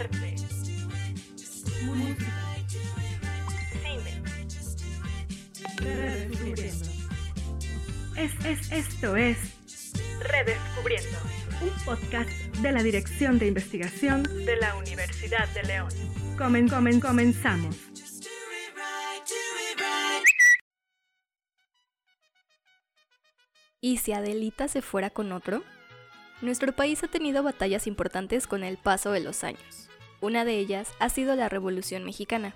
arte, música, cine. Redescubriendo. Es, es, esto es Redescubriendo, un podcast de la Dirección de Investigación de la Universidad de León. Comen, comen, comenzamos. ¿Y si Adelita se fuera con otro? Nuestro país ha tenido batallas importantes con el paso de los años. Una de ellas ha sido la Revolución Mexicana.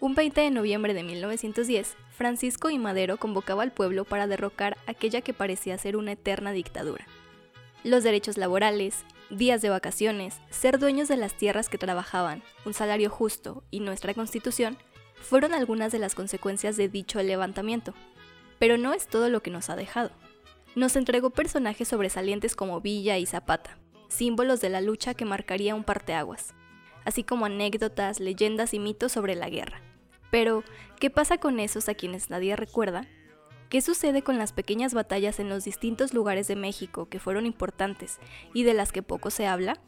Un 20 de noviembre de 1910, Francisco y Madero convocaba al pueblo para derrocar aquella que parecía ser una eterna dictadura. Los derechos laborales, días de vacaciones, ser dueños de las tierras que trabajaban, un salario justo y nuestra constitución fueron algunas de las consecuencias de dicho levantamiento. Pero no es todo lo que nos ha dejado nos entregó personajes sobresalientes como Villa y Zapata, símbolos de la lucha que marcaría un parteaguas, así como anécdotas, leyendas y mitos sobre la guerra. Pero, ¿qué pasa con esos a quienes nadie recuerda? ¿Qué sucede con las pequeñas batallas en los distintos lugares de México que fueron importantes y de las que poco se habla?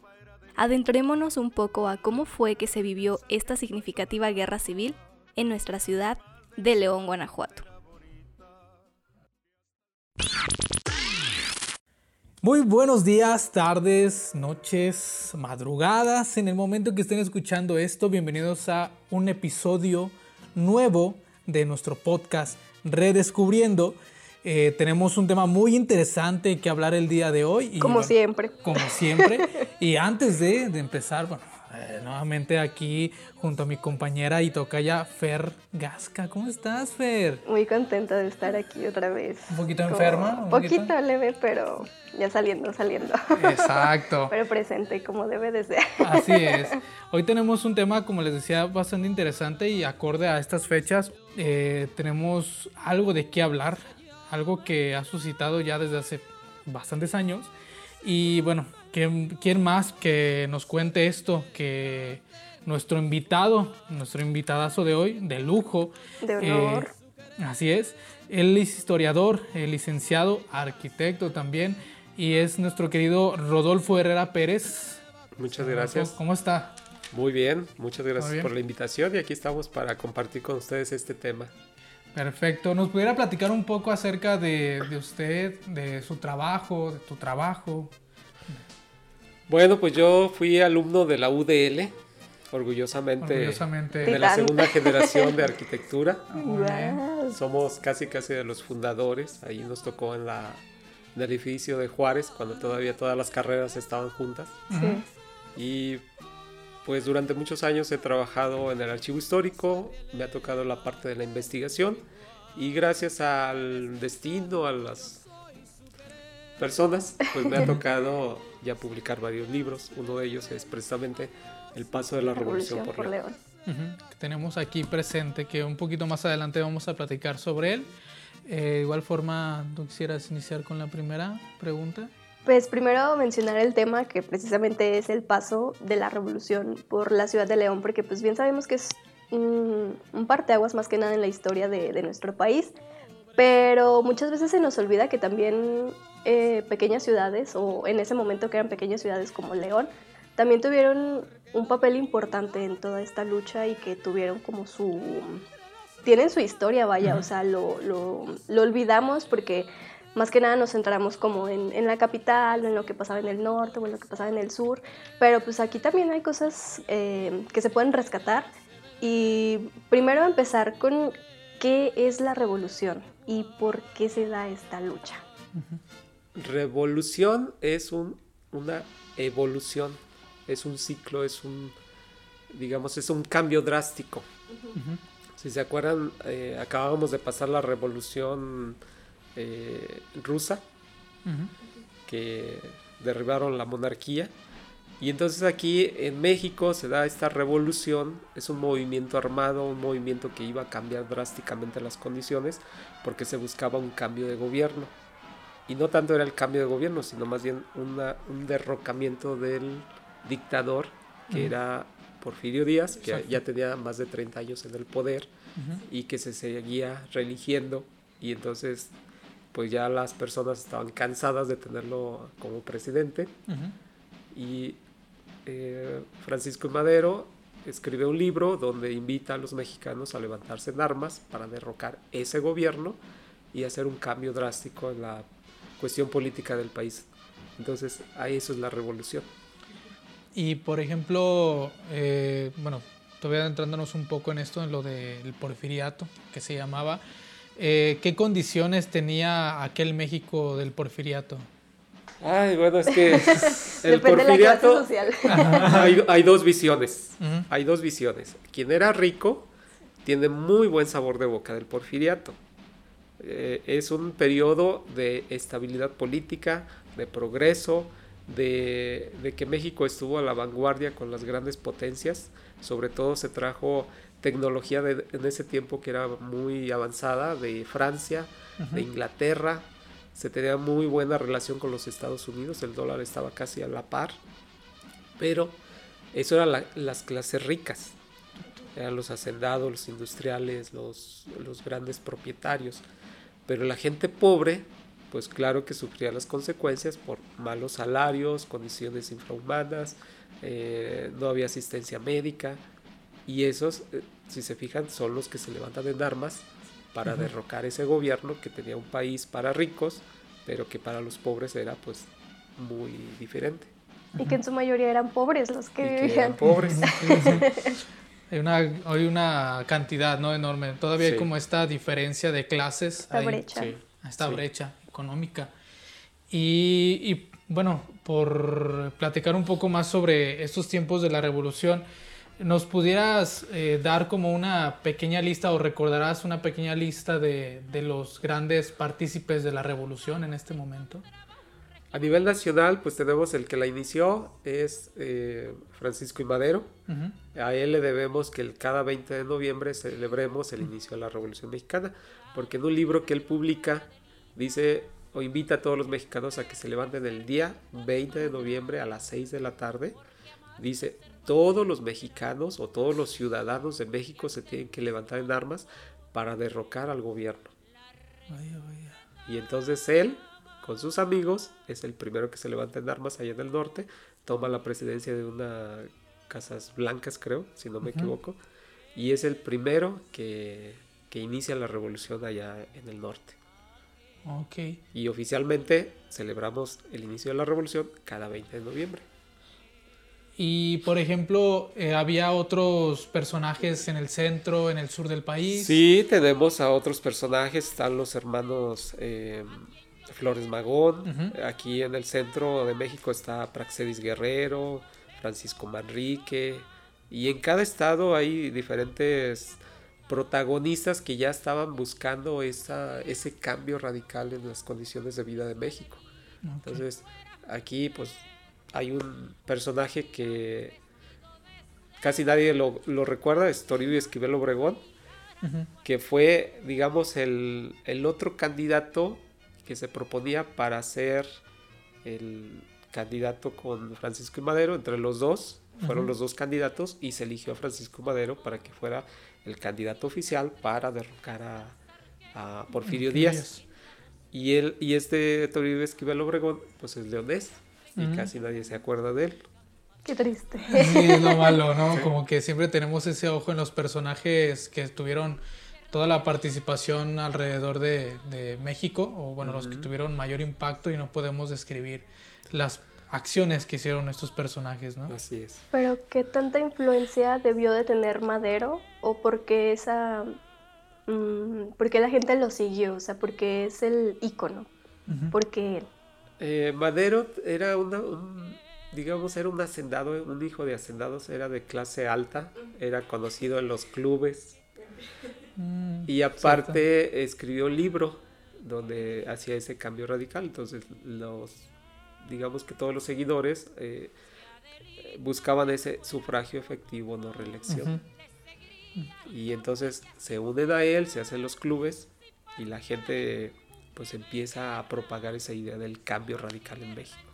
Adentrémonos un poco a cómo fue que se vivió esta significativa guerra civil en nuestra ciudad de León, Guanajuato. Muy buenos días, tardes, noches, madrugadas. En el momento que estén escuchando esto, bienvenidos a un episodio nuevo de nuestro podcast Redescubriendo. Eh, tenemos un tema muy interesante que hablar el día de hoy. como siempre. Como siempre. y antes de, de empezar, bueno, eh, nuevamente aquí junto a mi compañera y tocaya Fer Gasca. ¿Cómo estás, Fer? Muy contenta de estar aquí otra vez. ¿Un poquito enferma? Un poquito? leve, pero ya saliendo, saliendo. Exacto. pero presente como debe de ser. Así es. Hoy tenemos un tema, como les decía, bastante interesante y acorde a estas fechas. Eh, tenemos algo de qué hablar, algo que ha suscitado ya desde hace bastantes años. Y bueno, ¿Quién, más que nos cuente esto? Que nuestro invitado, nuestro invitadazo de hoy, de lujo. De honor. Eh, así es. Él es historiador, licenciado, arquitecto también, y es nuestro querido Rodolfo Herrera Pérez. Muchas gracias. ¿Cómo está? Muy bien, muchas gracias por la invitación y aquí estamos para compartir con ustedes este tema. Perfecto. ¿Nos pudiera platicar un poco acerca de, de usted, de su trabajo, de tu trabajo? Bueno, pues yo fui alumno de la UDL, orgullosamente, de la segunda generación de arquitectura. Somos casi casi de los fundadores. Ahí nos tocó en la el edificio de Juárez, cuando todavía todas las carreras estaban juntas. Y pues durante muchos años he trabajado en el archivo histórico, me ha tocado la parte de la investigación y gracias al destino, a las personas, pues me ha tocado ya publicar varios libros. Uno de ellos es precisamente El paso de la, Revolución, por, León. que tenemos aquí presente, que un poquito más adelante vamos a platicar sobre él. Eh, igual forma, ¿tú quisieras iniciar con la primera pregunta? Pues primero mencionar el tema que precisamente es el paso de la revolución por la ciudad de León, porque pues bien sabemos que es un, un parteaguas más que nada en la historia de, de nuestro país, pero muchas veces se nos olvida que también eh, pequeñas ciudades, o en ese momento que eran pequeñas ciudades como León, también tuvieron un papel importante en toda esta lucha y que tuvieron como su... tienen su historia, vaya, o sea, lo, lo, lo, olvidamos porque más que nada nos centramos como en, en, la capital, en lo que pasaba en el norte o en lo que pasaba en el sur, pero pues aquí también hay cosas eh, que se pueden rescatar. Y primero empezar con qué es la revolución y por qué se da esta lucha. Revolución es un, una evolución, es un ciclo, es un, digamos, es un cambio drástico. Si se acuerdan, eh, acabábamos de pasar la revolución eh, rusa, que derribaron la monarquía. Y entonces aquí en México se da esta revolución, es un movimiento armado, un movimiento que iba a cambiar drásticamente las condiciones porque se buscaba un cambio de gobierno y no tanto era el cambio de gobierno, sino más bien un derrocamiento del dictador que era Porfirio Díaz, que ya tenía más de 30 años en el poder y que se seguía religiendo. Y entonces pues ya las personas estaban cansadas de tenerlo como presidente. Y eh, Francisco Madero escribe un libro donde invita a los mexicanos a levantarse en armas para derrocar ese gobierno y hacer un cambio drástico en la cuestión política del país. Entonces, ahí eso es la revolución. Y por ejemplo, eh, bueno, todavía entrándonos un poco en esto, en lo del porfiriato, que se llamaba, eh, ¿qué condiciones tenía aquel México del porfiriato? Ay, bueno, es que el porfiriato hay, hay, dos visiones. Hay dos visiones. Quien era rico tiene muy buen sabor de boca del porfiriato. Eh, es un periodo de estabilidad política, de progreso, de, que México estuvo a la vanguardia con las grandes potencias. Sobre todo se trajo tecnología en ese tiempo que era muy avanzada de Francia, de Inglaterra. Se tenía muy buena relación con los Estados Unidos, el dólar estaba casi a la par. Pero eso eran las clases ricas, eran los hacendados, los industriales, los, los grandes propietarios. Pero la gente pobre pues claro que sufría las consecuencias por malos salarios, condiciones infrahumanas, eh, no había asistencia médica y esos, eh, si se fijan, son los que se levantan en armas para derrocar ese gobierno que tenía un país para ricos, pero que para los pobres era pues muy diferente. Y que en su mayoría eran pobres los que, vivían. Eran pobres. Hay una, hay una cantidad ¿no? enorme. Todavía hay como esta diferencia de clases. Esta brecha. Esta brecha económica. Y, bueno, por platicar un poco más sobre estos tiempos de la revolución, ¿nos pudieras eh, dar como una pequeña lista o recordarás una pequeña lista de, los grandes partícipes de la revolución en este momento? A nivel nacional, pues tenemos el que la inició, es eh, Francisco y Madero. A él le debemos que el, cada 20 de noviembre celebremos el inicio de la Revolución Mexicana, porque en un libro que él publica dice o invita a todos los mexicanos a que se levanten el día 20 de noviembre a las 6 de la tarde. Dice, todos los mexicanos o todos los ciudadanos de México se tienen que levantar en armas para derrocar al gobierno. Y entonces él, con sus amigos, es el primero que se levanta en armas allá en el norte, toma la presidencia de una Casas Blancas, creo, si no me equivoco, y es el primero que, que inicia la revolución allá en el norte. Y oficialmente celebramos el inicio de la revolución cada 20 de noviembre. Y por ejemplo, eh, ¿había otros personajes en el centro, en el sur del país? Sí, tenemos a otros personajes. Están los hermanos eh, Flores Magón. Aquí en el centro de México está Praxedis Guerrero, Francisco Manrique. Y en cada estado hay diferentes protagonistas que ya estaban buscando esa, ese cambio radical en las condiciones de vida de México. Entonces, aquí pues hay un personaje que casi nadie lo, recuerda, es Toribio Esquivel Obregón, que fue, digamos, el, otro candidato que se proponía para ser el candidato con Francisco y Madero, entre los dos, fueron los dos candidatos y se eligió a Francisco Madero para que fuera el candidato oficial para derrocar a, Porfirio Díaz. Y él y este Toribio Esquivel Obregón, pues es leonés y casi nadie se acuerda de él. Qué triste. Sí, es lo malo, ¿no? Como que siempre tenemos ese ojo en los personajes que tuvieron toda la participación alrededor de, México, o bueno, los que tuvieron mayor impacto y no podemos describir las acciones que hicieron estos personajes, ¿no? Así es. Pero ¿qué tanta influencia debió de tener Madero o por qué esa... Mm, por qué la gente lo siguió? O sea, porque es el ícono. ¿Por qué él? Eh, Madero era una, un, digamos, era un hacendado, un hijo de hacendados, era de clase alta, era conocido en los clubes. Mm, y aparte escribió un libro donde hacía ese cambio radical. Entonces los digamos que todos los seguidores eh, buscaban ese sufragio efectivo, no reelección. Y entonces se unen a él, se hacen los clubes y la gente pues empieza a propagar esa idea del cambio radical en México.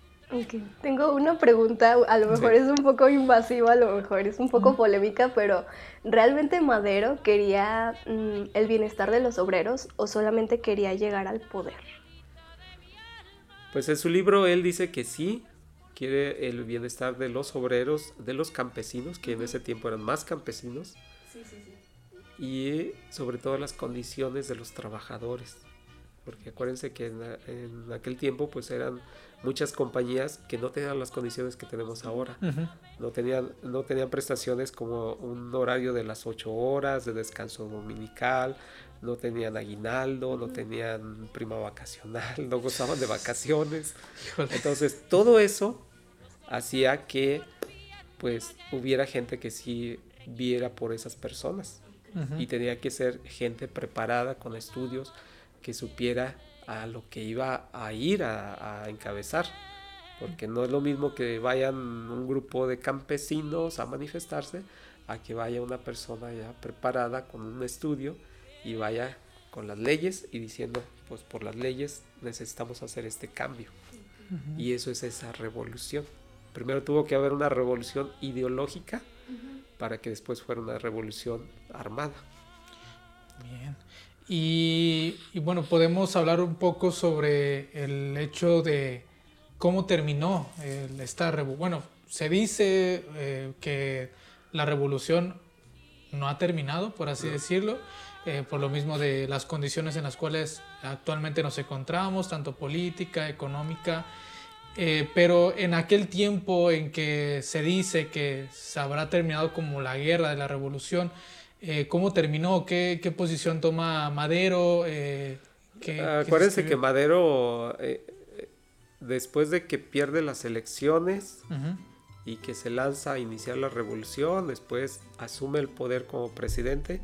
Tengo una pregunta, a lo mejor es un poco invasiva, a lo mejor es un poco polémica, pero ¿realmente Madero quería mm, el bienestar de los obreros o solamente quería llegar al poder? Pues en su libro él dice que sí, quiere el bienestar de los obreros, de los campesinos, que en ese tiempo eran más campesinos, y sobre todo las condiciones de los trabajadores. Porque acuérdense que en, aquel tiempo pues eran muchas compañías que no tenían las condiciones que tenemos ahora. no, tenían, no tenían prestaciones como un horario de las ocho horas de descanso dominical, no tenían aguinaldo, no tenían prima vacacional, no gozaban de vacaciones. Entonces todo eso hacía que pues hubiera gente que sí viera por esas personas. Y tenía que ser gente preparada con estudios que supiera a lo que iba a ir a, encabezar. Porque no es lo mismo que vayan un grupo de campesinos a manifestarse a que vaya una persona ya preparada con un estudio y vaya con las leyes y diciendo pues por las leyes necesitamos hacer este cambio y eso es esa revolución. Primero tuvo que haber una revolución ideológica para que después fuera una revolución armada. Bien. Y, bueno, podemos hablar un poco sobre el hecho de cómo terminó esta revolución. Bueno, se dice eh, que la revolución no ha terminado, por así decirlo, eh, por lo mismo de las condiciones en las cuales actualmente nos encontramos, tanto política, económica eh, pero en aquel tiempo en que se dice que se habrá terminado como la guerra de la revolución, eh, ¿cómo terminó? ¿Qué, ¿Qué, posición toma Madero? Eh, Acuérdense que Madero, después de que pierde las elecciones y que se lanza a iniciar la revolución, después asume el poder como presidente,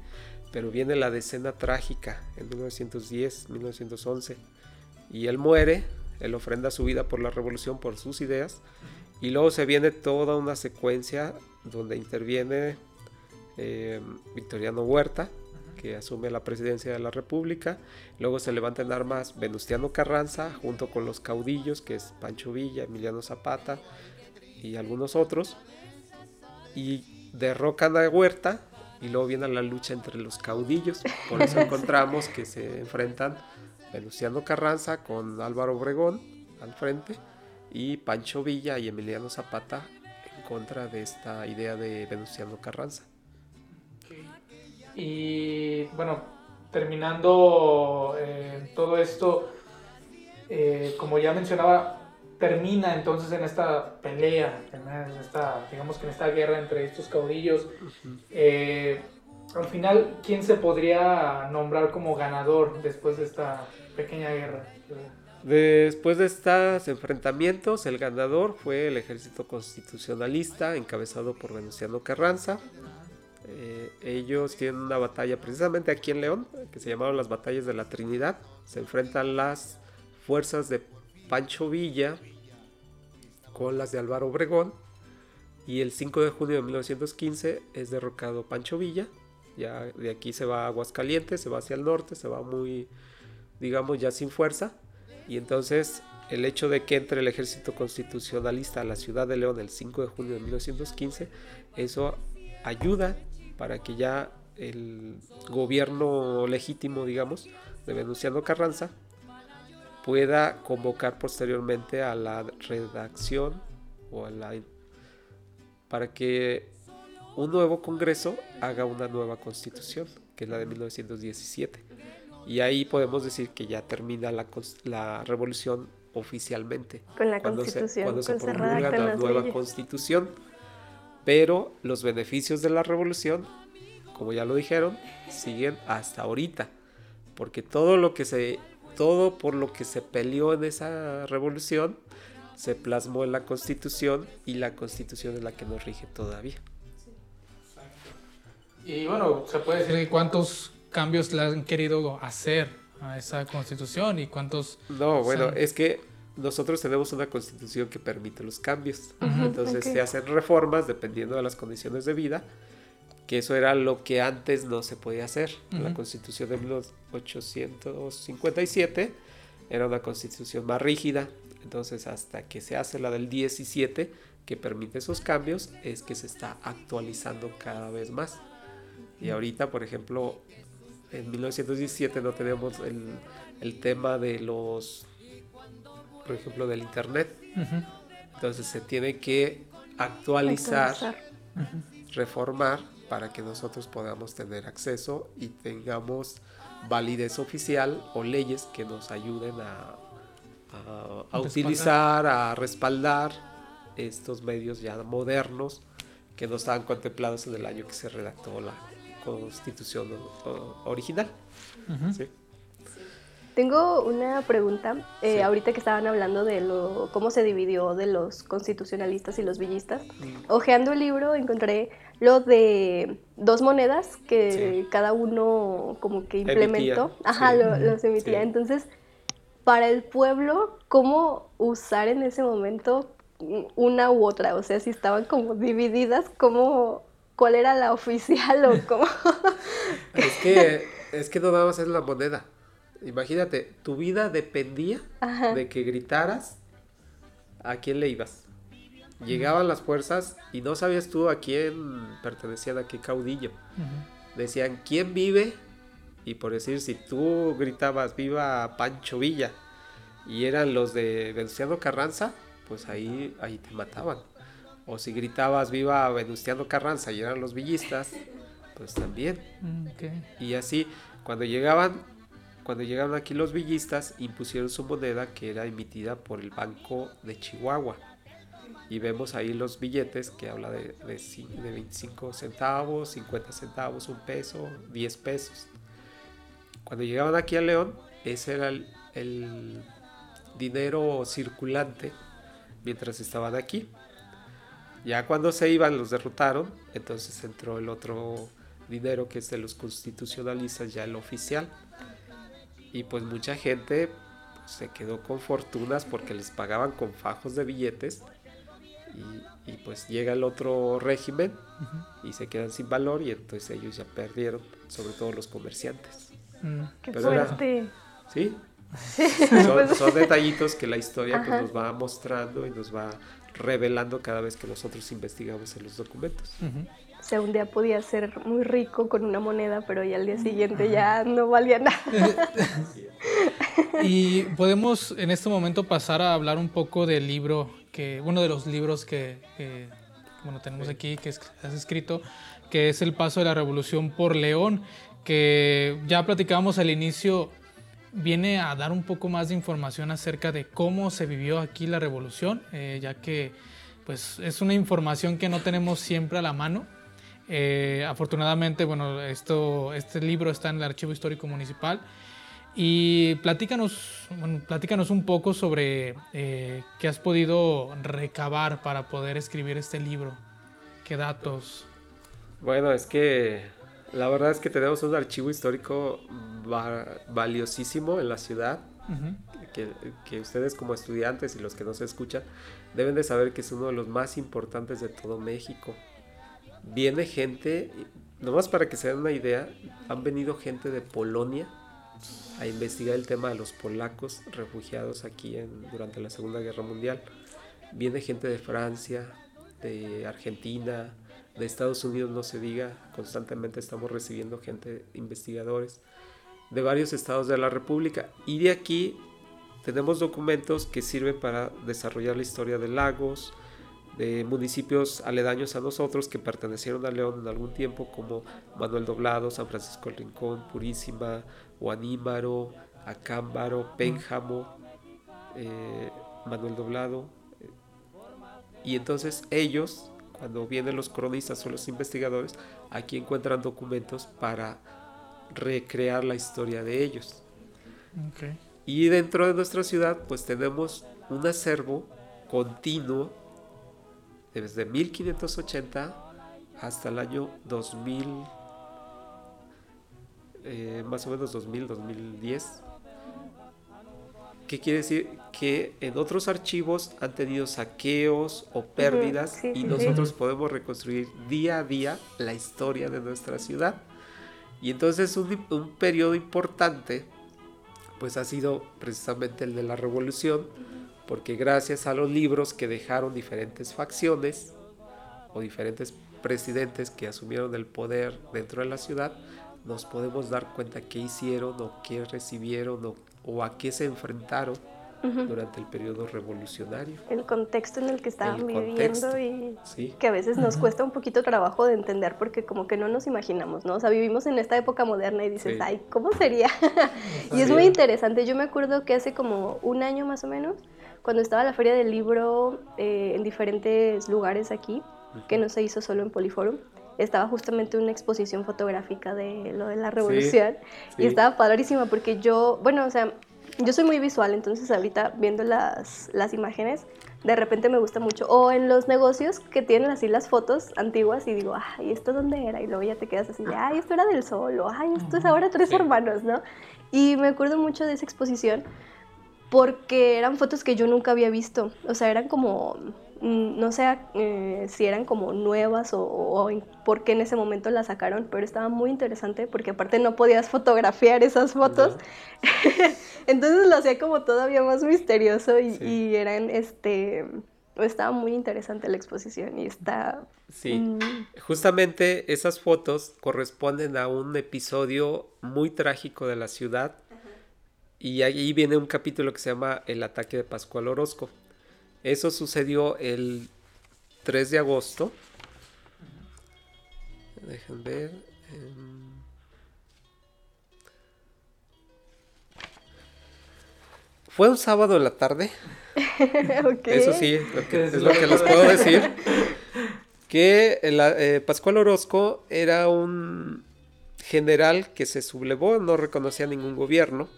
pero viene la decena trágica en 1910, 1911, y él muere él ofrenda su vida por la revolución, por sus ideas. Y luego se viene toda una secuencia donde interviene eh, Victoriano Huerta, que asume la presidencia de la República. Luego se levanta en armas Venustiano Carranza, junto con los caudillos, que es Pancho Villa, Emiliano Zapata y algunos otros. Y derrocan a Huerta y luego viene la lucha entre los caudillos. Por eso encontramos que se enfrentan Luciano Carranza con Álvaro Obregón al frente y Pancho Villa y Emiliano Zapata en contra de esta idea de Venustiano Carranza. Y bueno, terminando eh, todo esto, eh, como ya mencionaba, termina entonces en esta pelea, en esta, digamos que en esta guerra entre estos caudillos. Eh, al final, ¿quién se podría nombrar como ganador después de esta pequeña guerra. Después de estos enfrentamientos, el ganador fue el ejército constitucionalista encabezado por Venustiano Carranza. Eh, ellos tienen una batalla precisamente aquí en León, que se llamaron las batallas de la Trinidad. Se enfrentan las fuerzas de Pancho Villa con las de Álvaro Obregón. Y el 5 de junio de 1915 es derrocado Pancho Villa. Ya de aquí se va a Aguascalientes, se va hacia el norte, se va muy digamos, ya sin fuerza. Y entonces el hecho de que entre el ejército constitucionalista a la ciudad de León el 5 de junio de 1915, eso ayuda para que ya el gobierno legítimo, digamos, de Venustiano Carranza, pueda convocar posteriormente a la redacción o a la para que un nuevo Congreso haga una nueva constitución, que es la de 1917. Y ahí podemos decir que ya termina la, la revolución oficialmente. Con la cuando constitución. Se, cuando se promulga la nueva constitución. Pero los beneficios de la revolución, como ya lo dijeron, siguen hasta ahorita. Porque todo lo que se. Todo por lo que se peleó en esa revolución se plasmó en la constitución y la constitución es la que nos rige todavía. Y bueno, se puede decir que cuántos cambios le han querido hacer a esa constitución y cuántos... No, bueno, es que nosotros tenemos una constitución que permite los cambios. Entonces se hacen reformas dependiendo de las condiciones de vida, que eso era lo que antes no se podía hacer. La constitución de 1857 era una constitución más rígida. Entonces hasta que se hace la del 17, que permite esos cambios, es que se está actualizando cada vez más. Y ahorita, por ejemplo, en 1917 no tenemos el, tema de los, por ejemplo, del Internet. Entonces se tiene que actualizar, reformar para que nosotros podamos tener acceso y tengamos validez oficial o leyes que nos ayuden a, a, utilizar, a respaldar estos medios ya modernos que no estaban contemplados en el año que se redactó la constitución original. Tengo una pregunta. Eh, ahorita que estaban hablando de lo, cómo se dividió de los constitucionalistas y los villistas, mm. ojeando el libro encontré lo de dos monedas que cada uno como que implementó. Ajá, lo, los emitía. Entonces, para el pueblo, ¿cómo usar en ese momento una u otra? O sea, si estaban como divididas, ¿cómo, ¿cuál era la oficial o cómo? es que, es que no nada más es la moneda Imagínate, tu vida dependía de que gritaras a quién le ibas. Llegaban las fuerzas y no sabías tú a quién pertenecían, a qué caudillo. Decían, ¿quién vive? Y por decir, si tú gritabas, viva Pancho Villa, y eran los de Venustiano Carranza, pues ahí, ahí te mataban. O si gritabas, viva Venustiano Carranza, y eran los villistas, pues también. Mm, y así, cuando llegaban, cuando llegaron aquí los villistas, impusieron su moneda que era emitida por el Banco de Chihuahua. Y vemos ahí los billetes que habla de, de, 25 centavos, 50 centavos, un peso, 10 pesos. Cuando llegaban aquí a León, ese era el dinero circulante mientras estaban aquí. Ya cuando se iban, los derrotaron, entonces entró el otro dinero que es de los constitucionalistas, ya el oficial y pues mucha gente pues, se quedó con fortunas porque les pagaban con fajos de billetes. Y, pues llega el otro régimen y se quedan sin valor y entonces ellos ya perdieron, sobre todo los comerciantes. Mm. Qué fuerte. sí, son, detallitos que la historia pues, nos va mostrando y nos va revelando cada vez que nosotros investigamos en los documentos. O sea, un día podía ser muy rico con una moneda, pero ya al día siguiente ya no valía nada. y podemos en este momento pasar a hablar un poco del libro, que uno de los libros que, bueno, tenemos aquí, que has escrito, que es El Paso de la Revolución por León, que ya platicábamos al inicio, viene a dar un poco más de información acerca de cómo se vivió aquí la revolución, eh, ya que pues es una información que no tenemos siempre a la mano eh, afortunadamente, bueno, esto, este libro está en el Archivo Histórico Municipal. Y platícanos, platícanos un poco sobre eh, qué has podido recabar para poder escribir este libro. ¿Qué datos? Bueno, es que la verdad es que tenemos un archivo histórico valiosísimo en la ciudad. que, que, ustedes como estudiantes y los que nos escuchan deben de saber que es uno de los más importantes de todo México viene gente, nomás para que se den una idea, han venido gente de Polonia a investigar el tema de los polacos refugiados aquí durante la Segunda Guerra Mundial. Viene gente de Francia, de Argentina, de Estados Unidos, no se diga, constantemente estamos recibiendo gente, investigadores de varios estados de la República. Y de aquí tenemos documentos que sirven para desarrollar la historia de Lagos, de municipios aledaños a nosotros que pertenecieron a León en algún tiempo, como Manuel Doblado, San Francisco del Rincón, Purísima, Guanímaro, Acámbaro, Pénjamo, eh, Manuel Doblado. Y entonces ellos, cuando vienen los cronistas o los investigadores, aquí encuentran documentos para recrear la historia de ellos. Y dentro de nuestra ciudad, pues tenemos un acervo continuo desde 1580 hasta el año 2000, eh, más o menos 2000, 2010. ¿Qué quiere decir? Que en otros archivos han tenido saqueos o pérdidas y nosotros podemos reconstruir día a día la historia de nuestra ciudad. Y entonces un, un periodo importante pues ha sido precisamente el de la revolución porque gracias a los libros que dejaron diferentes facciones o diferentes presidentes que asumieron el poder dentro de la ciudad, nos podemos dar cuenta qué hicieron o qué recibieron o, a qué se enfrentaron durante el periodo revolucionario. El contexto en el que estaban viviendo y que a veces nos cuesta un poquito trabajo de entender porque como que no nos imaginamos, ¿no? O sea, vivimos en esta época moderna y dices, ay, ¿cómo sería? y es muy interesante. Yo me acuerdo que hace como un año más o menos, cuando estaba la feria del libro eh, en diferentes lugares aquí, que no se hizo solo en Poliforum, estaba justamente una exposición fotográfica de lo de la revolución y estaba padrísima porque yo, bueno, o sea, yo soy muy visual, entonces ahorita viendo las, las imágenes, de repente me gusta mucho. O en los negocios que tienen así las fotos antiguas y digo, ay, ¿esto dónde era? Y luego ya te quedas así de, ay, esto era del sol, o ay, esto es ahora tres hermanos, ¿no? Y me acuerdo mucho de esa exposición porque eran fotos que yo nunca había visto. O sea, eran como Mm, no sé eh, si eran como nuevas o, por qué en ese momento las sacaron, pero estaba muy interesante porque aparte no podías fotografiar esas fotos. Entonces lo hacía como todavía más misterioso y, eran, este, estaba muy interesante la exposición y está... Sí, mm. justamente esas fotos corresponden a un episodio muy trágico de la ciudad y ahí viene un capítulo que se llama El ataque de Pascual Orozco. Eso sucedió el 3 de agosto. Dejen ver. Em, fue un sábado en la tarde. Eso sí, es lo que les puedo decir. Que eh, Pascual Orozco era un general que se sublevó, no reconocía ningún gobierno.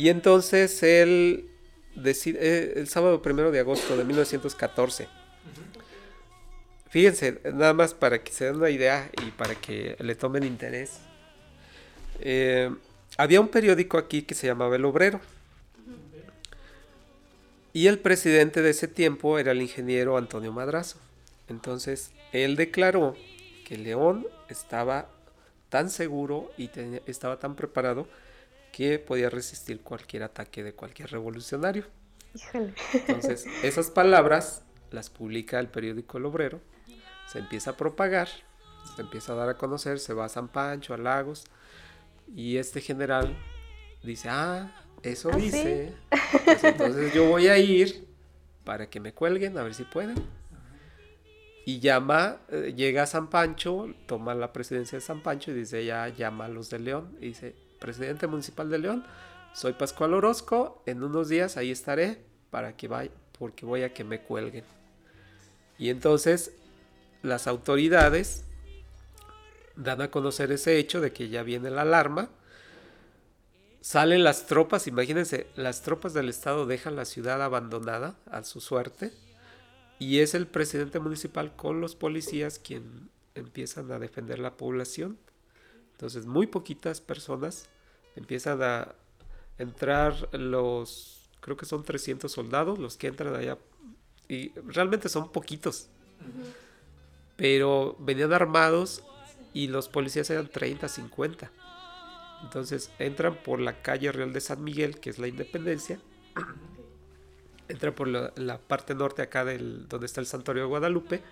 Y entonces él eh, el sábado primero de agosto de 1914. Fíjense, nada más para que se den una idea y para que le tomen interés. Eh, había un periódico aquí que se llamaba El Obrero. Y el presidente de ese tiempo era el ingeniero Antonio Madrazo. Entonces, él declaró que León estaba tan seguro y estaba tan preparado que podía resistir cualquier ataque de cualquier revolucionario. Entonces, esas palabras las publica el periódico El Obrero, se empieza a propagar, se empieza a dar a conocer, se va a San Pancho, a Lagos, y este general dice, ah, eso ¿Ah, dice, pues entonces yo voy a ir para que me cuelguen, a ver si pueden. Y llama, eh, llega a San Pancho, toma la presidencia de San Pancho y dice, ya llama a los de León, y dice, presidente municipal de León, soy Pascual Orozco, en unos días ahí estaré para que vaya, porque voy a que me cuelguen. Y entonces las autoridades dan a conocer ese hecho de que ya viene la alarma. Salen las tropas, imagínense, las tropas del estado dejan la ciudad abandonada a su suerte y es el presidente municipal con los policías quien empiezan a defender la población entonces, muy poquitas personas empiezan a entrar los, creo que son 300 soldados los que entran allá. Y realmente son poquitos. Pero venían armados y los policías eran 30, 50. Entonces entran por la calle Real de San Miguel, que es la Independencia. Entran por la, parte norte acá del, donde está el Santuario de Guadalupe.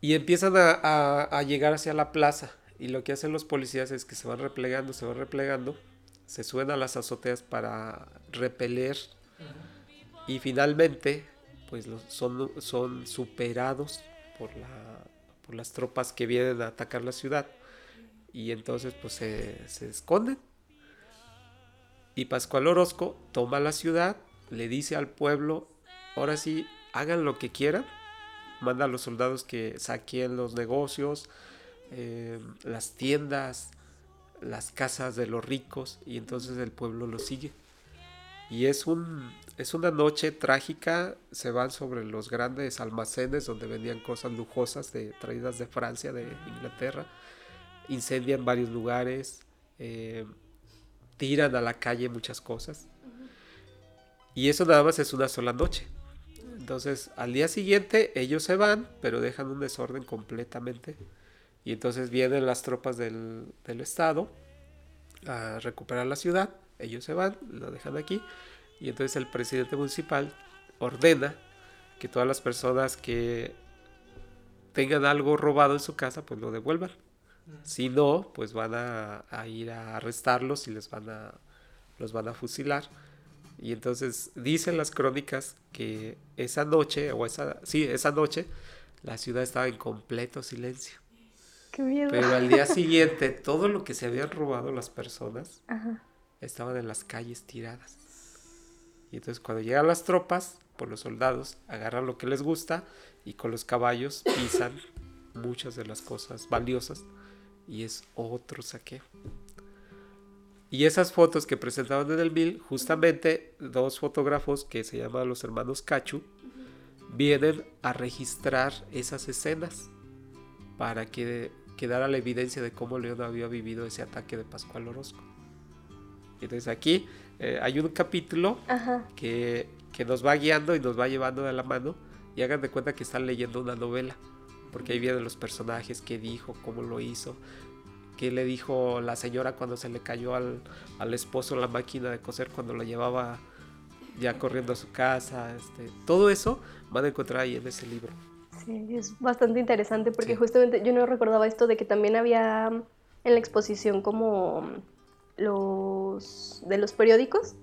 Y empiezan a llegar hacia la plaza. Y lo que hacen los policías es que se van replegando, se van replegando, se suben a las azoteas para repeler y finalmente pues son, superados por las tropas que vienen a atacar la ciudad y entonces pues se, se esconden. Y Pascual Orozco toma la ciudad, le dice al pueblo, ahora sí, hagan lo que quieran, manda a los soldados que saquen los negocios, eh, las tiendas, las casas de los ricos y entonces el pueblo lo sigue. Y es, un, es una noche trágica, se van sobre los grandes almacenes donde vendían cosas lujosas de, traídas de Francia, de Inglaterra, incendian varios lugares, eh, tiran a la calle muchas cosas. Y eso nada más es una sola noche. Entonces al día siguiente ellos se van, pero dejan un desorden completamente y entonces vienen las tropas del, Estado a recuperar la ciudad. Ellos se van, lo dejan aquí. Y entonces el presidente municipal ordena que todas las personas que tengan algo robado en su casa, pues lo devuelvan. Si no, pues van a, ir a arrestarlos y les van a, los van a fusilar. Y entonces dicen las crónicas que esa noche, o esa, sí, esa noche, la ciudad estaba en completo silencio. Qué miedo. Pero al día siguiente, todo lo que se habían robado las personas estaban en las calles tiradas. Y entonces cuando llegan las tropas, por los soldados, agarran lo que les gusta y con los caballos pisan muchas de las cosas valiosas y es otro saqueo. Y esas fotos que presentaban en el MIL, justamente dos fotógrafos que se llaman los hermanos Cachu, vienen a registrar esas escenas para que quedara la evidencia de cómo León había vivido ese ataque de Pascual Orozco. Entonces aquí eh, hay un capítulo que, que nos va guiando y nos va llevando de la mano y hagan de cuenta que están leyendo una novela, porque ahí vienen los personajes, qué dijo, cómo lo hizo, qué le dijo la señora cuando se le cayó al, al esposo la máquina de coser cuando la llevaba ya corriendo a su casa, este, todo eso van a encontrar ahí en ese libro. Sí, es bastante interesante porque justamente yo no recordaba esto de que también había en la exposición como los de los periódicos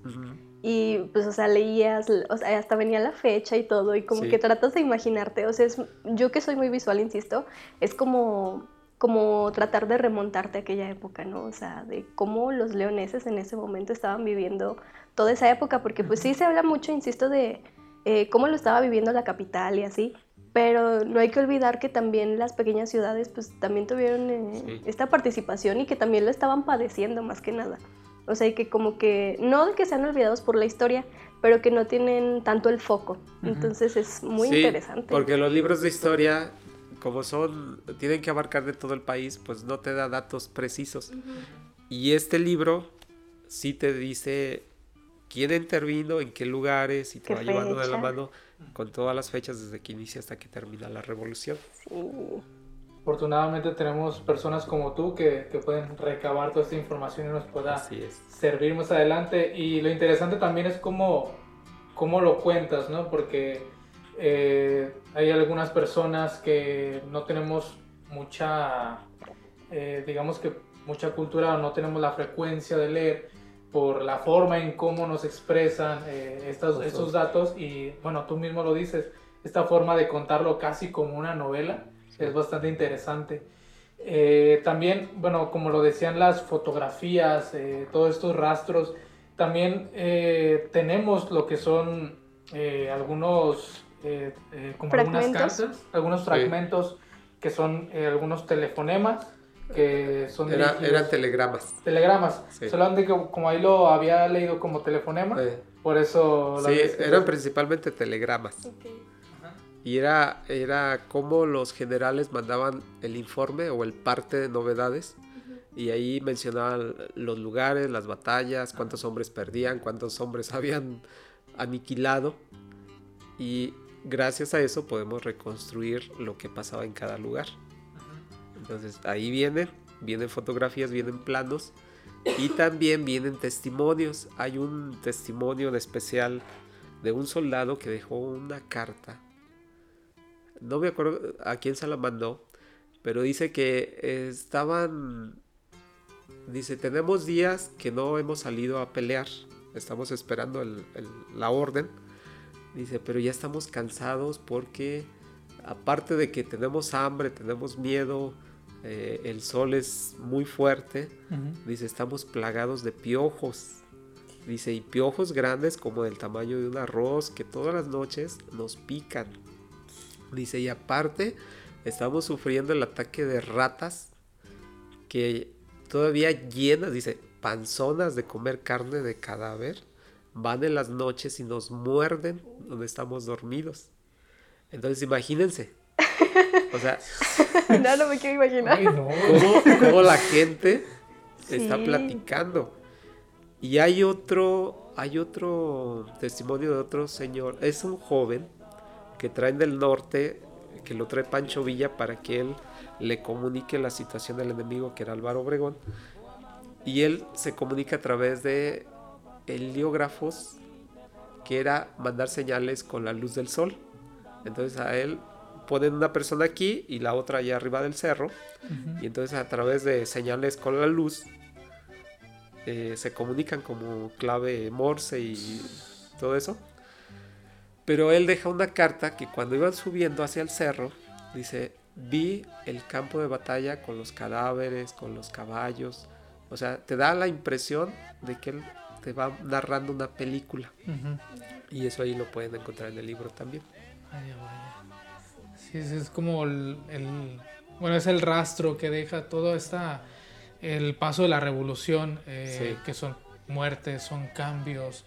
y pues o sea leías o sea hasta venía la fecha y todo y como que tratas de imaginarte o sea es, yo que soy muy visual insisto es como como tratar de remontarte a aquella época no o sea de cómo los leoneses en ese momento estaban viviendo toda esa época porque pues sí se habla mucho insisto de eh, cómo lo estaba viviendo la capital y así pero no hay que olvidar que también las pequeñas ciudades pues también tuvieron eh, esta participación y que también lo estaban padeciendo más que nada. O sea, que como que, no de que sean olvidados por la historia, pero que no tienen tanto el foco. Entonces es muy sí, interesante. Porque los libros de historia, como son, tienen que abarcar de todo el país, pues no te da datos precisos. Y este libro sí te dice quién intervino, en qué lugares, y te va llevando de la mano con todas las fechas desde que inicia hasta que termina la revolución. Afortunadamente tenemos personas como tú que, que, pueden recabar toda esta información y nos pueda servir más adelante. Y lo interesante también es cómo, cómo lo cuentas, ¿no? Porque eh, hay algunas personas que no tenemos mucha, eh, digamos que mucha cultura o no tenemos la frecuencia de leer por la forma en cómo nos expresan eh, estos, estos, datos. Y bueno, tú mismo lo dices, esta forma de contarlo casi como una novela es bastante interesante. Eh, también, bueno, como lo decían las fotografías, eh, todos estos rastros, también tenemos lo que son algunos, como algunas cartas, algunos fragmentos que son algunos telefonemas que son eran telegramas. Telegramas. Solamente que como ahí lo había leído como telefonema, por eso... sí, eran principalmente telegramas. Y era, era como los generales mandaban el informe o el parte de novedades. Y ahí mencionaban los lugares, las batallas, cuántos hombres perdían, cuántos hombres habían aniquilado. Y gracias a eso podemos reconstruir lo que pasaba en cada lugar. Entonces ahí vienen, vienen fotografías, vienen planos y también vienen testimonios. Hay un testimonio en especial de un soldado que dejó una carta. No me acuerdo a quién se la mandó, pero dice que estaban... Dice, tenemos días que no hemos salido a pelear, estamos esperando la orden. Dice, pero ya estamos cansados porque aparte de que tenemos hambre, tenemos miedo, eh, el sol es muy fuerte, dice, estamos plagados de piojos. Dice, y piojos grandes como del tamaño de un arroz que todas las noches nos pican. Dice, y aparte estamos sufriendo el ataque de ratas que todavía llenas, dice, panzonas de comer carne de cadáver, van en las noches y nos muerden donde estamos dormidos. Entonces imagínense, o sea, no, no me quiero imaginar. ¿Cómo, la gente está platicando? Y hay otro, hay otro testimonio de otro señor. Es un joven que traen del norte, que lo trae Pancho Villa para que él le comunique la situación del enemigo, que era Álvaro Obregón. Y él se comunica a través de heliógrafos, que era mandar señales con la luz del sol. Entonces a él ponen una persona aquí y la otra allá arriba del cerro. Y entonces a través de señales con la luz eh, se comunican como clave Morse y todo eso. Pero él deja una carta que cuando iban subiendo hacia el cerro, dice, vi el campo de batalla con los cadáveres, con los caballos. O sea, te da la impresión de que él te va narrando una película. Y eso ahí lo pueden encontrar en el libro también. Sí, es, como el, bueno, es el rastro que deja todo esta, el paso de la revolución, eh, que son muertes, son cambios,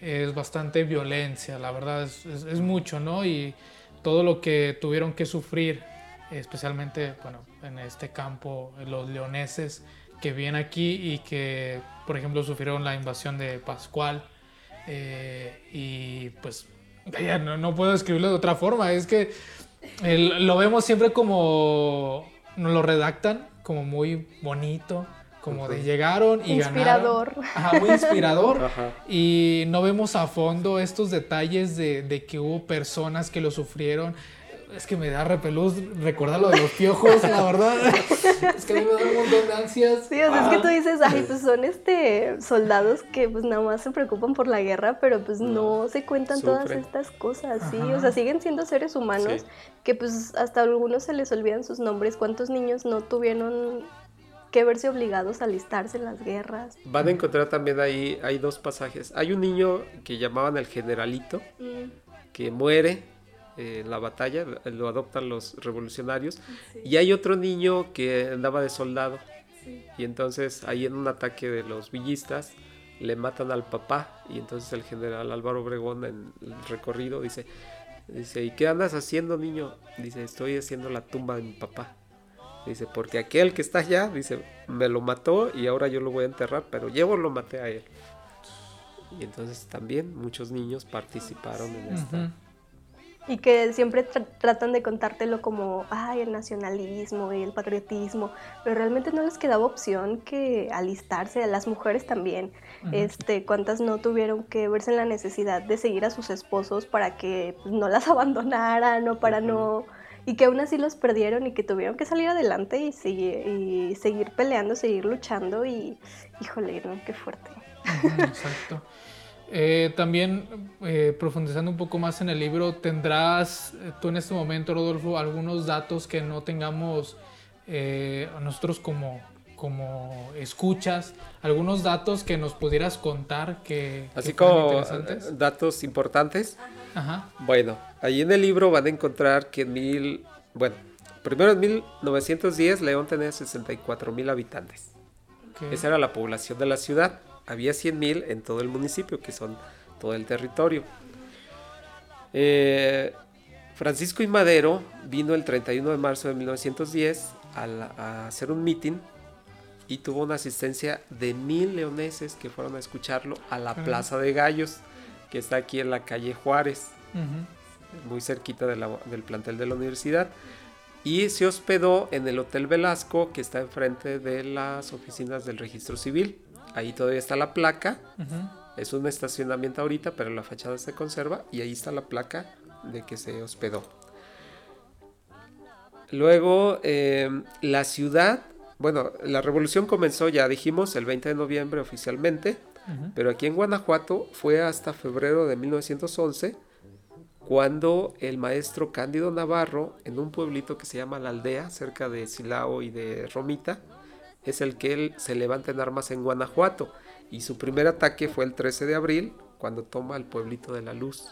es bastante violencia, la verdad es, es, mucho, ¿no? Y todo lo que tuvieron que sufrir, especialmente, bueno, en este campo, los leoneses que vienen aquí y que, por ejemplo, sufrieron la invasión de Pascual. Eh, y pues, no, no, puedo escribirlo de otra forma, es que lo vemos siempre como, nos lo redactan como muy bonito, como de llegaron y inspirador. ganaron. Ajá, muy inspirador. Y no vemos a fondo estos detalles de, de, que hubo personas que lo sufrieron. Es que me da repelús recordar lo de los piojos, la verdad. Es que a mí me da un montón de ansias. Sí, o sea, es que tú dices, ay, pues son este soldados que pues nada más se preocupan por la guerra, pero pues no, se cuentan todas estas cosas, sí. O sea, siguen siendo seres humanos que pues hasta a algunos se les olvidan sus nombres. ¿Cuántos niños no tuvieron que verse obligados a alistarse en las guerras. Van a encontrar también ahí, hay dos pasajes. Hay un niño que llamaban el generalito, mm. que muere en la batalla, lo adoptan los revolucionarios, y hay otro niño que andaba de soldado, y entonces ahí en un ataque de los villistas le matan al papá, y entonces el general Álvaro Obregón en el recorrido dice, dice, ¿y qué andas haciendo niño? Dice, estoy haciendo la tumba de mi papá. Dice, porque aquel que está allá, dice, me lo mató y ahora yo lo voy a enterrar, pero llevo lo maté a él. Y entonces también muchos niños participaron en esta. Y que siempre tratan de contártelo como, ay, el nacionalismo y el patriotismo, pero realmente no les quedaba opción que alistarse, a las mujeres también. este, cuántas no tuvieron que verse en la necesidad de seguir a sus esposos para que pues, no las abandonaran o para no y que aún así los perdieron y que tuvieron que salir adelante y seguir, y seguir peleando, seguir luchando y híjole, ¿no? Qué fuerte. Exacto. Eh, también eh, profundizando un poco más en el libro, ¿tendrás eh, tú en este momento, Rodolfo, algunos datos que no tengamos nosotros como, como escuchas? ¿Algunos datos que nos pudieras contar que... Así como datos importantes. Ajá. Bueno, Allí en el libro van a encontrar que en mil, bueno, primero en 1910 León tenía 64 mil habitantes. Esa era la población de la ciudad. Había 100 mil en todo el municipio, que son todo el territorio. Eh, Francisco y Madero vino el 31 de marzo de 1910 a, hacer un meeting y tuvo una asistencia de mil leoneses que fueron a escucharlo a la Plaza de Gallos, que está aquí en la calle Juárez muy cerquita del plantel de la universidad. Y se hospedó en el Hotel Velasco, que está enfrente de las oficinas del registro civil. Ahí todavía está la placa. Es un estacionamiento ahorita, pero la fachada se conserva. Y ahí está la placa de que se hospedó. Luego, em, la ciudad, bueno, la revolución comenzó, ya dijimos, el 20 de noviembre oficialmente, pero aquí en Guanajuato fue hasta febrero de 1911 cuando el maestro Cándido Navarro, en un pueblito que se llama La Aldea, cerca de Silao y de Romita, es el que él se levanta en armas en Guanajuato. Y su primer ataque fue el 13 de abril, cuando toma el pueblito de la Luz.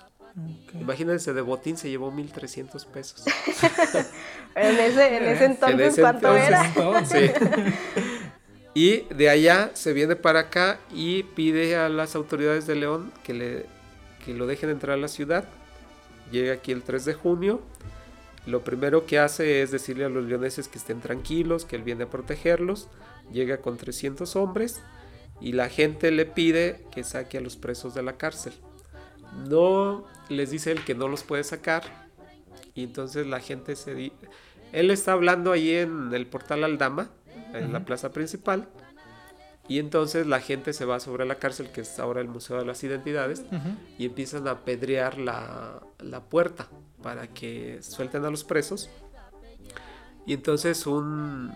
Imagínense, de botín se llevó 1.300 pesos. en, ese, en ese entonces, ¿cuánto era? sí. Y de allá se viene para acá y pide a las autoridades de León que, le, que lo dejen entrar a la ciudad llega aquí el 3 de junio. Lo primero que hace es decirle a los leoneses que estén tranquilos, que él viene a protegerlos. Llega con 300 hombres y la gente le pide que saque a los presos de la cárcel. No les dice él que no los puede sacar y entonces la gente se... Él está hablando ahí en el portal Aldama, en la plaza principal, y entonces la gente se va sobre la cárcel, que es ahora el Museo de las Identidades, y empiezan a apedrear la, la, puerta para que suelten a los presos. Y entonces un,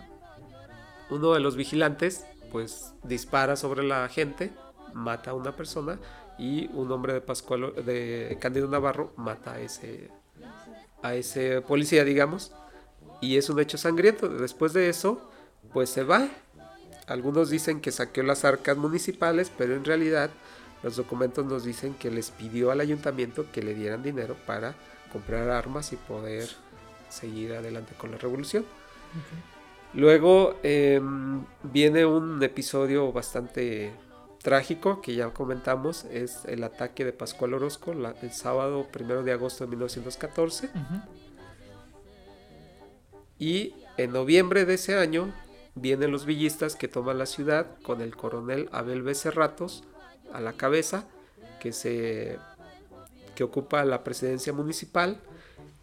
uno de los vigilantes pues dispara sobre la gente, mata a una persona y un hombre de Pascual de Cándido Navarro mata a ese a ese policía, digamos, y es un hecho sangriento. Después de eso, pues se va. Algunos dicen que saqueó las arcas municipales, pero en realidad los documentos nos dicen que les pidió al ayuntamiento que le dieran dinero para comprar armas y poder seguir adelante con la revolución. Luego em, viene un episodio bastante trágico que ya comentamos, es el ataque de Pascual Orozco el sábado primero de agosto de 1914. Y en noviembre de ese año vienen los villistas que toman la ciudad con el coronel Abel Becerratos a la cabeza, que, se, que ocupa la presidencia municipal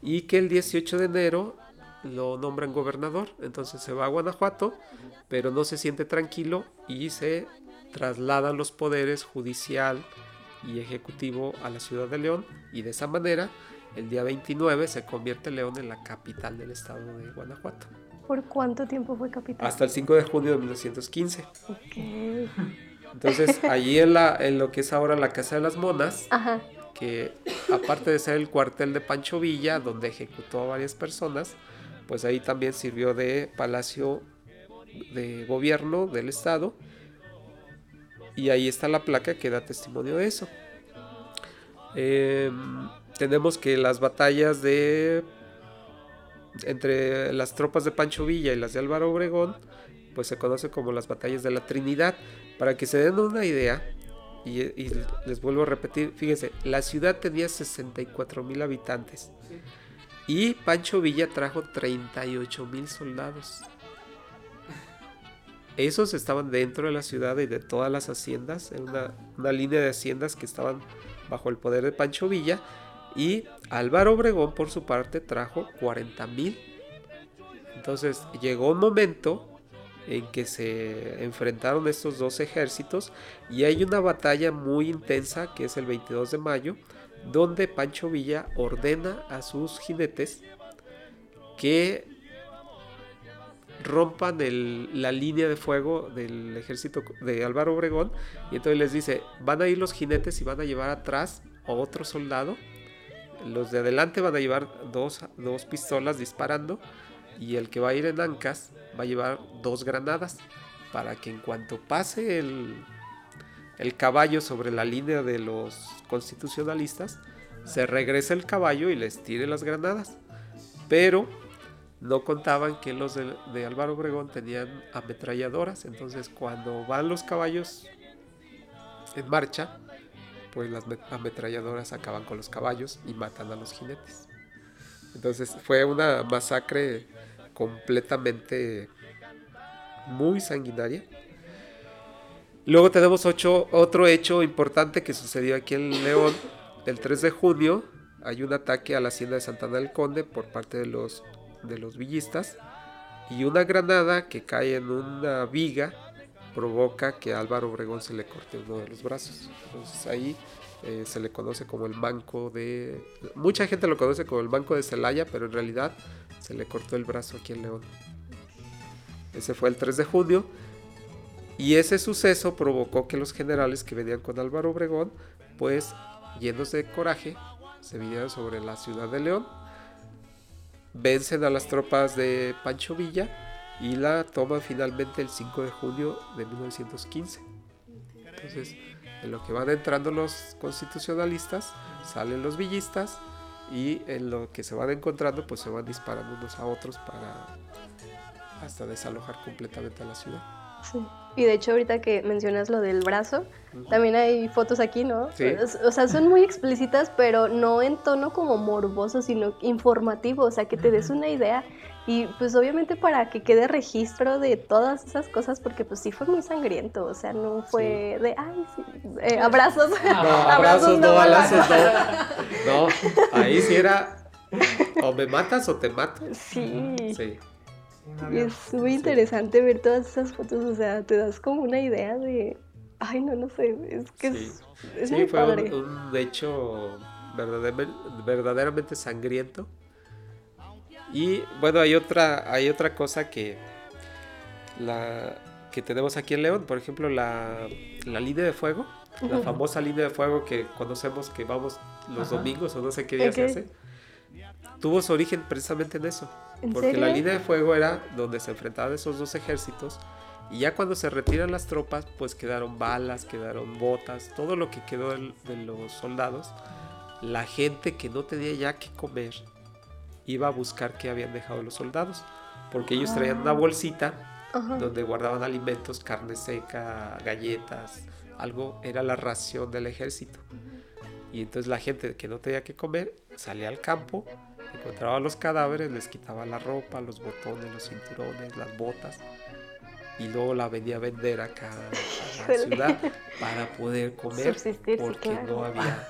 y que el 18 de enero lo nombran gobernador. Entonces se va a Guanajuato, pero no se siente tranquilo y se trasladan los poderes judicial y ejecutivo a la ciudad de León y de esa manera el día 29 se convierte León en la capital del estado de Guanajuato. ¿Por cuánto tiempo fue capital? Hasta el 5 de junio de 1915. Entonces, allí en, la, en lo que es ahora la Casa de las Monas, que aparte de ser el cuartel de Pancho Villa, donde ejecutó a varias personas, pues ahí también sirvió de palacio de gobierno del estado. Y ahí está la placa que da testimonio de eso. Em, tenemos que las batallas de entre las tropas de Pancho Villa y las de Álvaro Obregón, pues se conoce como las batallas de la Trinidad. Para que se den una idea, y, les vuelvo a repetir, fíjense, la ciudad tenía 64 mil habitantes y Pancho Villa trajo 38 mil soldados. Esos estaban dentro de la ciudad y de todas las haciendas, en una, una línea de haciendas que estaban bajo el poder de Pancho Villa y Álvaro Obregón, por su parte, trajo 40 mil. Entonces llegó un momento en que se enfrentaron estos dos ejércitos y hay una batalla muy intensa que es el 22 de mayo, donde Pancho Villa ordena a sus jinetes que rompan la línea de fuego del ejército de Álvaro Obregón y entonces les dice, van a ir los jinetes y van a llevar atrás a otro soldado los de adelante van a llevar dos, pistolas disparando y el que va a ir en ancas va a llevar dos granadas para que en cuanto pase el, el caballo sobre la línea de los constitucionalistas, se regrese el caballo y les tire las granadas. Pero no contaban que los de, de, Álvaro Obregón tenían ametralladoras, entonces cuando van los caballos en marcha, pues las ametralladoras acaban con los caballos y matan a los jinetes. Entonces fue una masacre completamente muy sanguinaria. Luego tenemos otro hecho importante que sucedió aquí en León. El 3 de junio hay un ataque a la hacienda de Santana del Conde por parte de los, de los villistas y una granada que cae en una viga provoca que a Álvaro Obregón se le corte uno de los brazos. Entonces ahí eh, se le conoce como el banco de... Mucha gente lo conoce como el banco de Celaya, pero en realidad se le cortó el brazo aquí en León. Ese fue el 3 de junio. Y ese suceso provocó que los generales que venían con Álvaro Obregón, pues llenos de coraje, se vinieron sobre la ciudad de León, vencen a las tropas de Pancho Villa y la toman finalmente el 5 de junio de 1915. Entonces, en lo que van entrando los constitucionalistas, salen los villistas y en lo que se van encontrando, pues se van disparando unos a otros para hasta desalojar completamente a la ciudad. Sí. Y de hecho ahorita que mencionas lo del brazo, también hay fotos aquí, ¿no? O sea, son muy explícitas, pero no en tono como morboso, sino informativo, o sea, que te des una idea y pues obviamente para que quede registro de todas esas cosas, porque pues sí fue muy sangriento, o sea, no fue de, ay, sí, eh, abrazos. No, abrazos, no, balazos, no. No, ahí sí era, o me matas o te mato. Sí. Sí. Y es muy interesante ver todas esas fotos, o sea, te das como una idea de, ay, no, no sé, es que es, es sí, fue Un, un, hecho verdaderamente sangriento y bueno, hay otra, hay otra cosa que, la, que tenemos aquí en León, por ejemplo, la, la línea de fuego, la famosa línea de fuego que conocemos que vamos los domingos o no sé qué día se hace, tuvo su origen precisamente en eso. porque la línea de fuego era donde se enfrentaban esos dos ejércitos y ya cuando se retiran las tropas, pues quedaron balas, quedaron botas, todo lo que quedó de, de los soldados. La gente que no tenía ya que comer iba a buscar qué habían dejado los soldados, porque ellos traían una ah. bolsita donde guardaban alimentos, carne seca, galletas, algo, era la ración del ejército. Y entonces la gente que no tenía que comer salía al campo, encontraba los cadáveres, les quitaba la ropa, los botones, los cinturones, las botas, y luego la venía a vender acá a la ciudad para poder comer, porque no había,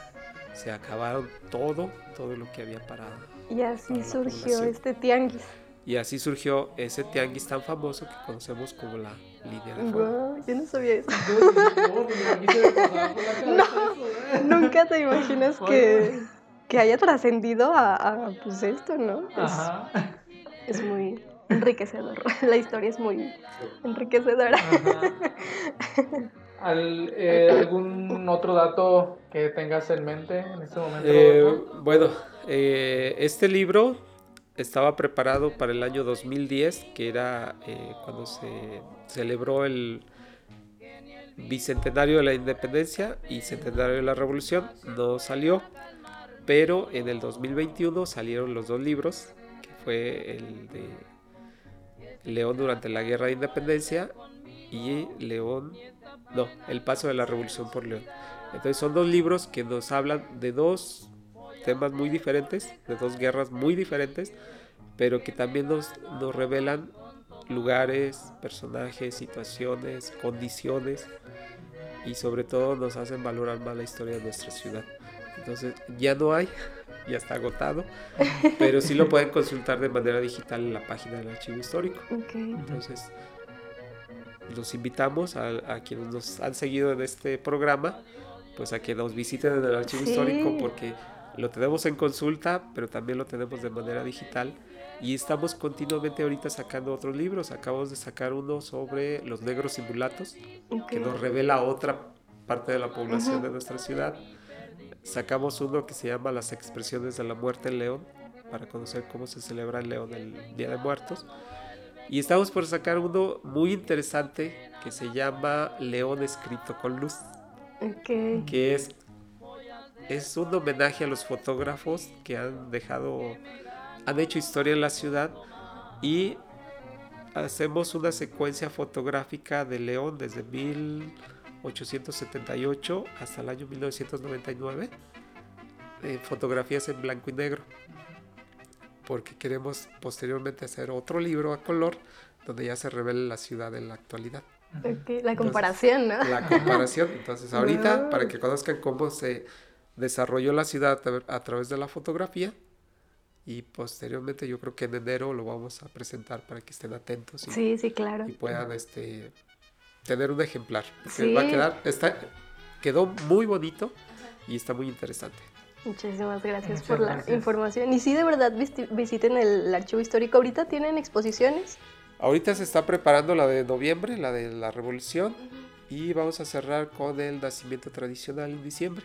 se acabaron todo, todo lo que había parado. Y así surgió este tianguis. Y así surgió ese tianguis tan famoso que conocemos como la línea de fuego. yo no sabía eso. nunca te imaginas que, que haya trascendido a, pues esto, ¿no? Ajá. Es, muy enriquecedor. La historia es muy enriquecedora. Eh, ¿Algún otro dato que tengas en mente en este momento? Eh, bueno, eh, este libro estaba preparado para el año 2010, que era eh, cuando se celebró el bicentenario de la independencia y centenario de la revolución. No salió, pero en el 2021 salieron los dos libros, que fue el de León durante la guerra de independencia y León, no, el paso de la revolución por León. Entonces son dos libros que nos hablan de dos temas muy diferentes, de dos guerras muy diferentes, pero que también nos, nos revelan lugares, personajes, situaciones, condiciones y sobre todo nos hacen valorar más la historia de nuestra ciudad. Entonces ya no hay, ya está agotado, pero sí lo pueden consultar de manera digital en la página del archivo histórico. Entonces los invitamos a, a, quienes nos han seguido en este programa, pues a que nos visiten en el archivo histórico porque lo tenemos en consulta, pero también lo tenemos de manera digital. Y estamos continuamente ahorita sacando otros libros. Acabamos de sacar uno sobre los negros simulatos, que nos revela otra parte de la población de nuestra ciudad. Sacamos uno que se llama Las expresiones de la muerte en León, para conocer cómo se celebra en León el Día de Muertos. Y estamos por sacar uno muy interesante que se llama León escrito con luz. Que es es un homenaje a los fotógrafos que han dejado, han hecho historia en la ciudad y hacemos una secuencia fotográfica de León desde 1878 hasta el año 1999, fotografías en blanco y negro, porque queremos posteriormente hacer otro libro a color donde ya se revele la ciudad en la actualidad. la comparación, ¿no? La comparación. Entonces, ahorita, para que conozcan cómo se desarrolló la ciudad a través de la fotografía y posteriormente yo creo que en enero lo vamos a presentar para que estén atentos y, sí, sí, claro. y puedan este, tener un ejemplar. Porque va a quedar, está, quedó muy bonito y está muy interesante. Muchísimas gracias por la información. Y sí, de verdad, visiten el, archivo histórico. ¿Ahorita tienen exposiciones? Ahorita se está preparando la de noviembre, la de la revolución, y vamos a cerrar con el nacimiento tradicional en diciembre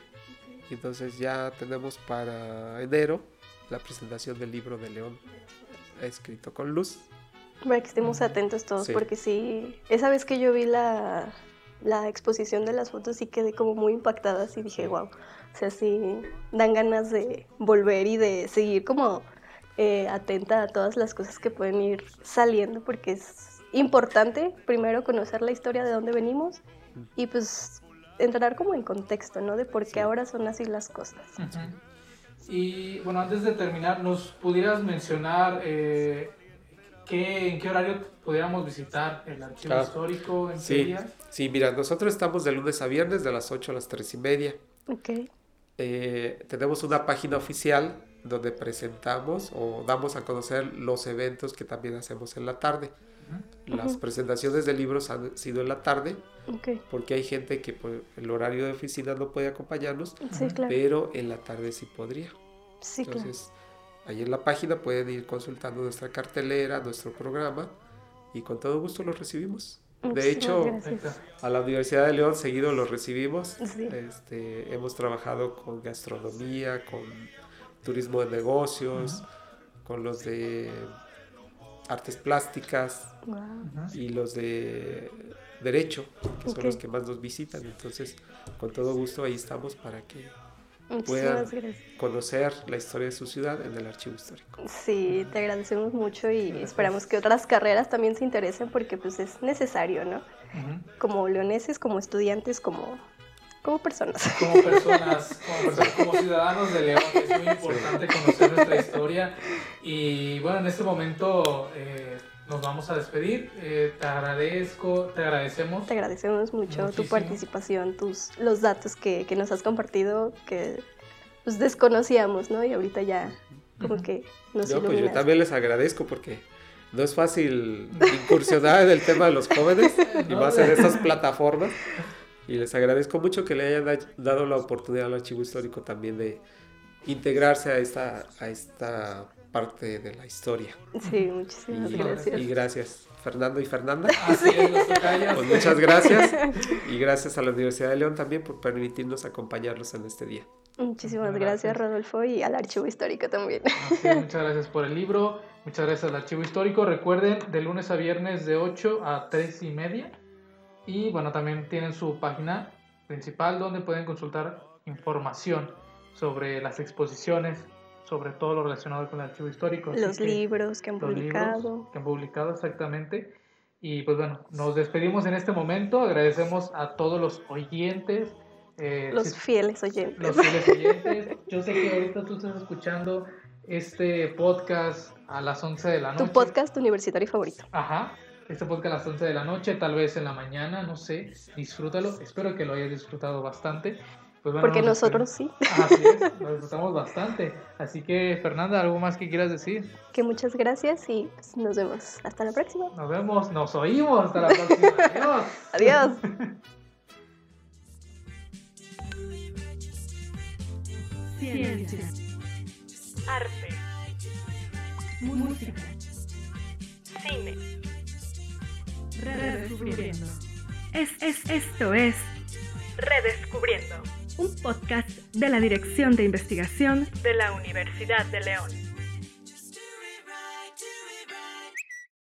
entonces ya tenemos para enero la presentación del libro de León escrito con luz. Para que estemos atentos todos, porque sí, esa vez que yo vi la, la, exposición de las fotos sí quedé como muy impactada, así dije, wow, o sea, sí dan ganas de volver y de seguir como eh, atenta a todas las cosas que pueden ir saliendo, porque es importante primero conocer la historia de dónde venimos y pues entrar como en contexto, ¿no? De por qué ahora son así las cosas. Y bueno, antes de terminar, ¿nos pudieras mencionar eh, en qué horario pudiéramos visitar el archivo histórico? ¿En sí, sí, mira, nosotros estamos de lunes a viernes de las 8 a las 3 y media. Ok. Eh, tenemos una página oficial donde presentamos o damos a conocer los eventos que también hacemos en la tarde. Las presentaciones de libros han sido en la tarde, porque hay gente que por el horario de oficina no puede acompañarnos, pero en la tarde sí podría. Entonces, ahí en la página pueden ir consultando nuestra cartelera, nuestro programa, y con todo gusto los recibimos. De hecho, a la Universidad de León seguido los recibimos. Este, hemos trabajado con gastronomía, con turismo de negocios, con los de artes plásticas y los de derecho, que son los que más nos visitan. Entonces, con todo gusto ahí estamos para que puedan conocer la historia de su ciudad en el archivo histórico. Sí, te agradecemos mucho y esperamos que otras carreras también se interesen porque pues es necesario, ¿no? Como leoneses, como estudiantes, como, como personas. Como personas, como, ciudadanos de León, es muy importante conocer nuestra historia. Y bueno, en este momento... Eh, nos vamos a despedir. Eh, te agradezco, te agradecemos. Te agradecemos mucho tu participación, tus, los datos que, que, nos has compartido, que pues desconocíamos, ¿no? Y ahorita ya como que nos yo, pues yo también les agradezco porque no es fácil incursionar en el tema de los jóvenes y más en estas plataformas. Y les agradezco mucho que le hayan dado la oportunidad al archivo histórico también de integrarse a esta, a esta parte de la historia. Sí, muchísimas gracias. Y gracias, Fernando y Fernanda. Así es, pues muchas gracias. Y gracias a la Universidad de León también por permitirnos acompañarlos en este día. Muchísimas gracias, Rodolfo, y al Archivo Histórico también. muchas gracias por el libro, muchas gracias al Archivo Histórico. Recuerden, de lunes a viernes de 8 a 3 y media. Y bueno, también tienen su página principal donde pueden consultar información sobre las exposiciones, sobre todo lo relacionado con el archivo histórico. Los libros que han publicado. que han publicado, exactamente. Y pues bueno, nos despedimos en este momento. Agradecemos a todos los oyentes. Eh, los fieles oyentes. Los fieles oyentes. Yo sé que ahorita tú estás escuchando este podcast a las 11 de la noche. Tu podcast universitario favorito. Ajá. Este podcast a las 11 de la noche, tal vez en la mañana, no sé. Disfrútalo. Espero que lo hayas disfrutado bastante. Pues Porque nosotros sí. Así es, lo disfrutamos bastante. Así que, Fernanda, ¿algo más que quieras decir? Que muchas gracias y pues, nos vemos. Hasta la próxima. Nos vemos, nos oímos. Hasta la próxima. Adiós. Adiós. Ciencia. Arte. Música. Cine. Redescubriendo. Es, es, esto es Redescubriendo un podcast de la Dirección de Investigación de la Universidad de León.